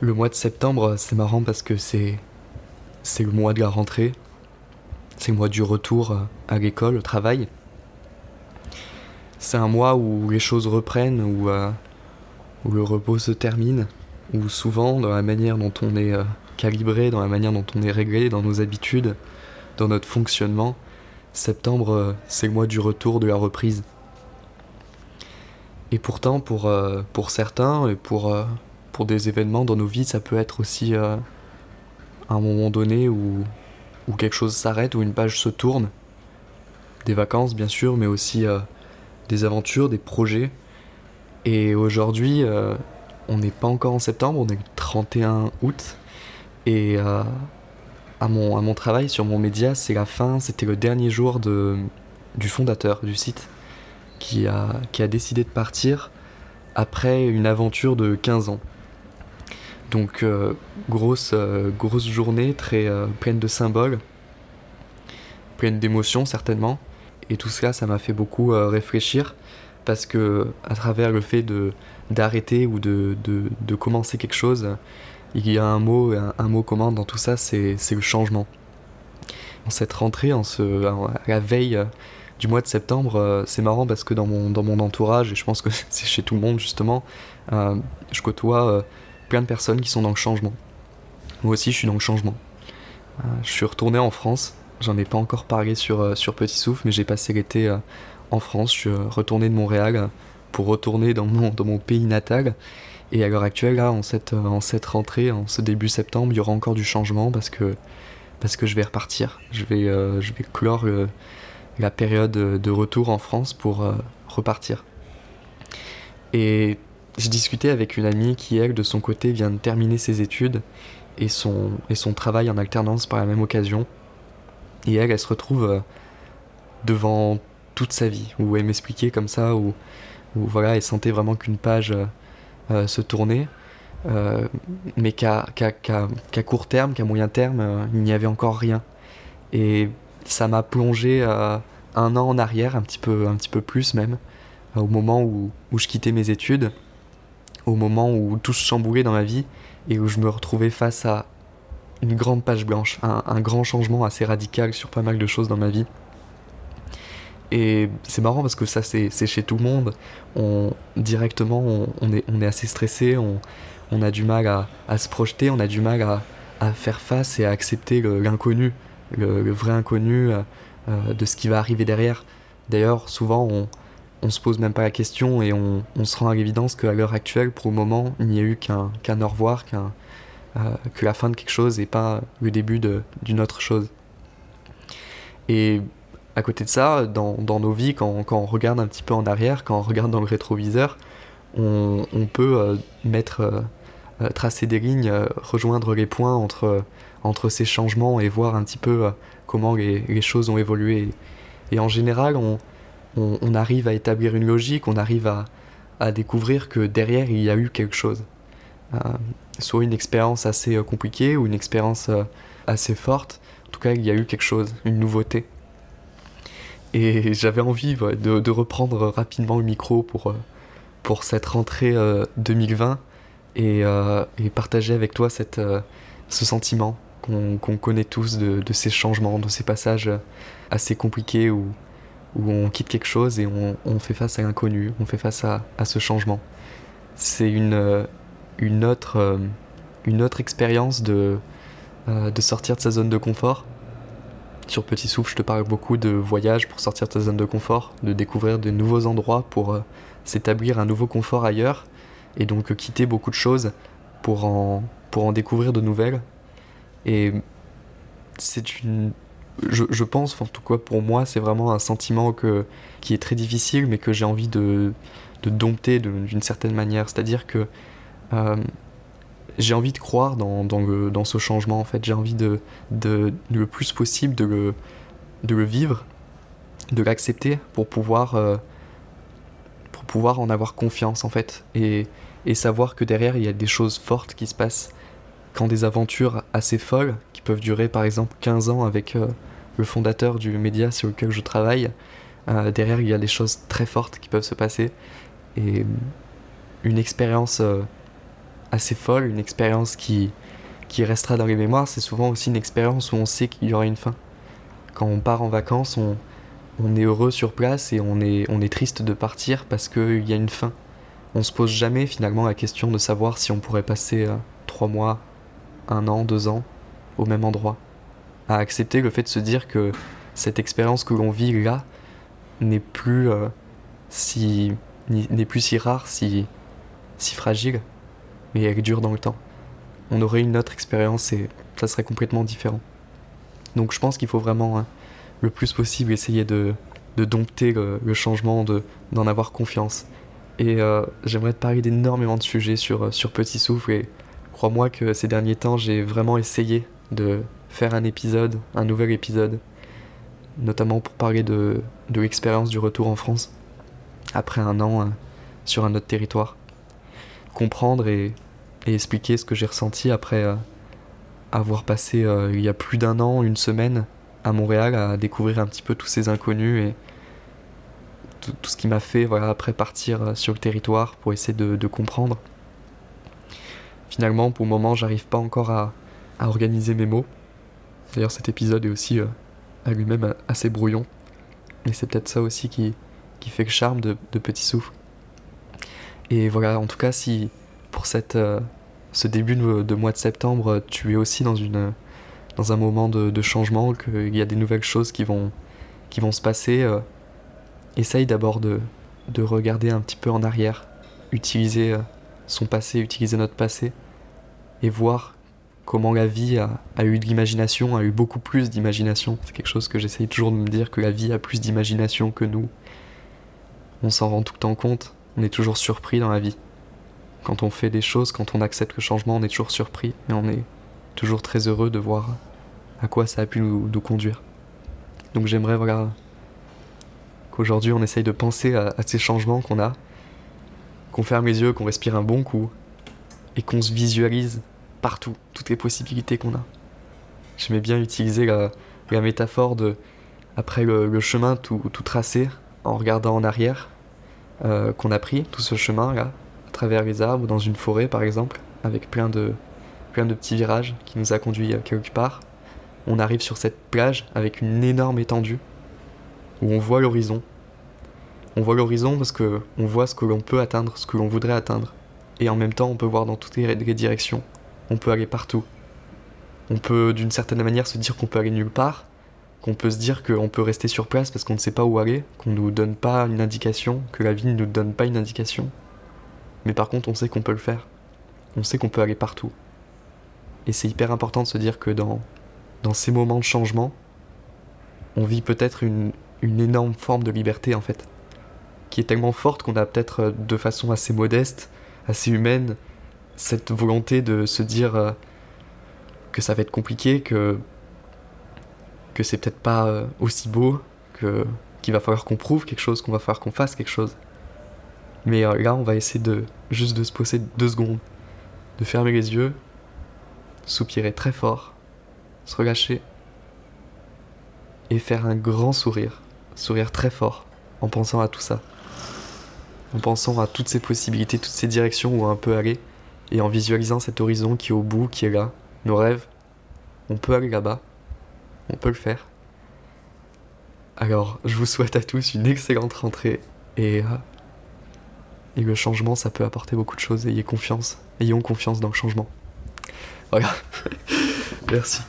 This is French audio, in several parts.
Le mois de septembre, c'est marrant parce que c'est le mois de la rentrée, c'est le mois du retour à l'école, au travail. C'est un mois où les choses reprennent, où, euh, où le repos se termine, où souvent, dans la manière dont on est euh, calibré, dans la manière dont on est réglé, dans nos habitudes, dans notre fonctionnement, septembre, euh, c'est le mois du retour, de la reprise. Et pourtant, pour, pour certains, et pour, pour des événements dans nos vies, ça peut être aussi euh, un moment donné où, où quelque chose s'arrête, où une page se tourne. Des vacances, bien sûr, mais aussi euh, des aventures, des projets. Et aujourd'hui, euh, on n'est pas encore en septembre, on est le 31 août. Et à, mon, à mon travail sur mon média, c'est la fin, c'était le dernier jour de, du fondateur du site qui a, qui a décidé de partir après une aventure de 15 ans. Donc euh, grosse, euh, grosse journée, très euh, pleine de symboles, pleine d'émotions certainement. Et tout cela, ça m'a fait beaucoup réfléchir parce que à travers le fait de d'arrêter ou de, de, de, commencer quelque chose, il y a un mot, un, mot commun dans tout ça, c'est le changement. En cette rentrée, en ce, à la veille du mois de septembre, c'est marrant parce que dans mon, dans mon entourage, et je pense que c'est chez tout le monde justement, je côtoie de personnes qui sont dans le changement. Moi aussi, je suis dans le changement. Euh, je suis retourné en France. J'en ai pas encore parlé sur, euh, sur Petit Souffle, mais j'ai passé l'été euh, en France. Je suis retourné de Montréal pour retourner dans mon, dans mon pays natal. Et à l'heure actuelle, là, en cette, en cette rentrée, en ce début septembre, il y aura encore du changement parce que, parce que je vais repartir. Je vais, je vais clore la période de retour en France pour repartir. Et j'ai discuté avec une amie qui, elle, de son côté, vient de terminer ses études et son, et son travail en alternance par la même occasion. Et elle, elle se retrouve euh, devant toute sa vie, où elle m'expliquait comme ça, où, où, voilà, elle sentait vraiment qu'une page euh, euh, se tournait, mais qu'à court terme, qu'à moyen terme, il n'y avait encore rien. Et ça m'a plongé un an en arrière, un petit peu, un petit peu plus même, au moment où, où je quittais mes études au moment où tout se chamboulait dans ma vie et où je me retrouvais face à une grande page blanche, un, grand changement assez radical sur pas mal de choses dans ma vie. Et c'est marrant parce que ça c'est chez tout le monde. On, directement on, est, on est assez stressé, on, on a du mal à, à, se projeter, on a du mal à, à faire face et à accepter l'inconnu, le, vrai inconnu euh, euh, de ce qui va arriver derrière. D'ailleurs souvent on, on se pose même pas la question et on, se rend à l'évidence qu'à l'heure actuelle, pour le moment, il n'y a eu qu'un au revoir, qu'un euh, que la fin de quelque chose et pas le début d'une autre chose. Et à côté de ça, dans, nos vies, quand, on regarde un petit peu en arrière, quand on regarde dans le rétroviseur, on, peut euh, mettre, euh, tracer des lignes, rejoindre les points entre, entre ces changements et voir un petit peu comment les, les, choses ont évolué. Et en général, on, on, arrive à établir une logique, on arrive à, découvrir que derrière il y a eu quelque chose. Euh, soit une expérience assez euh, compliquée ou une expérience euh, assez forte, en tout cas il y a eu quelque chose, une nouveauté. Et j'avais envie de, reprendre rapidement le micro pour, pour cette rentrée 2020 et, partager avec toi cette, ce sentiment qu'on connaît tous de, ces changements, de ces passages assez compliqués où on quitte quelque chose et on, fait face à l'inconnu, on fait face à, ce changement. C'est une, euh, une, autre, euh, une autre expérience de, euh, de sortir de sa zone de confort. Sur Petit Souffle, je te parle beaucoup de voyage pour sortir de sa zone de confort, de découvrir de nouveaux endroits pour s'établir un nouveau confort ailleurs, et donc quitter beaucoup de choses pour en, pour en découvrir de nouvelles. Et c'est une, je, pense, en tout cas pour moi, c'est vraiment un sentiment qui est très difficile, mais que j'ai envie de, dompter d'une certaine manière. C'est-à-dire que euh, j'ai envie de croire dans, ce changement, en fait. J'ai envie de, le plus possible de le, vivre, de l'accepter pour pouvoir, euh, en avoir confiance, en fait. Et savoir que derrière, il y a des choses fortes qui se passent quand des aventures assez folles, qui peuvent durer par exemple 15 ans avec euh, le fondateur du média sur lequel je travaille, euh, derrière il y a des choses très fortes qui peuvent se passer et une expérience euh, assez folle, une expérience qui, qui restera dans les mémoires, c'est souvent aussi une expérience où on sait qu'il y aura une fin. Quand on part en vacances, on, on est heureux sur place et on est, on est triste de partir parce qu'il y a une fin. On se pose jamais finalement la question de savoir si on pourrait passer trois mois, un an, deux ans au même endroit. À accepter le fait de se dire que cette expérience que l'on vit là n'est plus euh, si n'est plus si rare, si si fragile, mais elle dure dans le temps. On aurait une autre expérience et ça serait complètement différent. Donc je pense qu'il faut vraiment hein, le plus possible essayer de, de dompter le, changement, de, d'en avoir confiance. Et euh, j'aimerais te parler d'énormément de sujets sur, sur Petit Souffle crois-moi que ces derniers temps j'ai vraiment essayé de faire un épisode, un nouvel épisode, notamment pour parler de, de l'expérience du retour en France, après un an euh, sur un autre territoire. Comprendre et, et expliquer ce que j'ai ressenti après euh, avoir passé euh, il y a plus d'un an, une semaine à Montréal à découvrir un petit peu tous ces inconnus et tout, ce qui m'a fait voilà, après partir sur le territoire pour essayer de comprendre. Finalement, pour le moment, j'arrive pas encore à, à organiser mes mots. D'ailleurs, cet épisode est aussi euh, à lui-même assez brouillon. Et c'est peut-être ça aussi qui, qui fait le charme de, de Petit Souffle. Et voilà, en tout cas, si pour cette, euh, ce début de, mois de septembre, tu es aussi dans, une, dans un moment de, de changement, qu'il y a des nouvelles choses qui vont, qui vont se passer, euh, essaye d'abord de, de regarder un petit peu en arrière, utiliser son passé, utiliser notre passé, et voir comment la vie a, eu de l'imagination, a eu beaucoup plus d'imagination. C'est quelque chose que j'essaye toujours de me dire, que la vie a plus d'imagination que nous. On s'en rend tout le temps compte, on est toujours surpris dans la vie. Quand on fait des choses, quand on accepte le changement, on est toujours surpris, et on est toujours très heureux de voir à quoi ça a pu nous, conduire. Donc j'aimerais qu'aujourd'hui on essaye de penser à ces changements qu'on a, qu'on ferme les yeux, qu'on respire un bon coup, et qu'on se visualise partout, toutes les possibilités qu'on a. J'aimais bien utiliser la, métaphore de, après le, chemin tout, tout, tracé, en regardant en arrière, euh, qu'on a pris, tout ce chemin là, à travers les arbres, dans une forêt par exemple, avec plein de, plein de petits virages qui nous a conduits quelque part. On arrive sur cette plage avec une énorme étendue, où on voit l'horizon. On voit l'horizon parce que on voit ce que l'on peut atteindre, ce que l'on voudrait atteindre. Et en même temps, on peut voir dans toutes les, directions on peut aller partout. On peut d'une certaine manière se dire qu'on peut aller nulle part, qu'on peut se dire qu'on peut rester sur place parce qu'on ne sait pas où aller, qu'on ne nous donne pas une indication, que la vie ne nous donne pas une indication. Mais par contre, on sait qu'on peut le faire. On sait qu'on peut aller partout. Et c'est hyper important de se dire que dans, dans ces moments de changement, on vit peut-être une, une énorme forme de liberté en fait, qui est tellement forte qu'on a peut-être de façon assez modeste, assez humaine, cette volonté de se dire euh, que ça va être compliqué, que, que c'est peut-être pas euh, aussi beau, que, qu'il va falloir qu'on prouve quelque chose, qu'on va falloir qu'on fasse quelque chose. Mais euh, là, on va essayer de juste de se poser deux secondes, de fermer les yeux, soupirer très fort, se relâcher et faire un grand sourire, sourire très fort en pensant à tout ça, en pensant à toutes ces possibilités, toutes ces directions où on peut aller et en visualisant cet horizon qui est au bout, qui est là, nos rêves, on peut aller là-bas, on peut le faire. Alors, je vous souhaite à tous une excellente rentrée et, euh, et le changement, ça peut apporter beaucoup de choses. Ayez confiance, ayons confiance dans le changement. Voilà. Merci.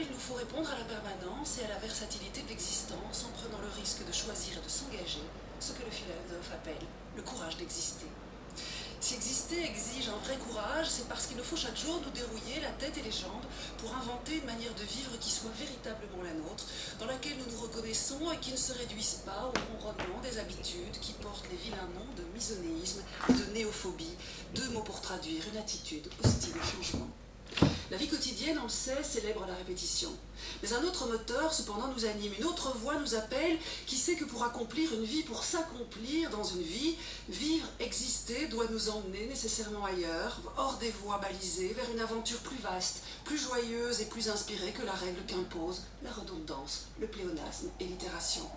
Il nous faut répondre à la permanence et à la versatilité de l'existence en prenant le risque de choisir et de s'engager, ce que le philosophe appelle le courage d'exister. Si exister exige un vrai courage, c'est parce qu'il nous faut chaque jour nous dérouiller la tête et les jambes pour inventer une manière de vivre qui soit véritablement la nôtre, dans laquelle nous nous reconnaissons et qui ne se réduise pas au ronronnement des habitudes qui portent les vilains noms de misonéisme et de néophobie, deux mots pour traduire une attitude hostile au changement. La vie quotidienne, on le sait, célèbre la répétition. Mais un autre moteur, cependant, nous anime. Une autre voix nous appelle, qui sait que pour accomplir une vie, pour s'accomplir dans une vie, vivre, exister, doit nous emmener nécessairement ailleurs, hors des voies balisées, vers une aventure plus vaste, plus joyeuse et plus inspirée que la règle qu'impose la redondance, le pléonasme et l'itération.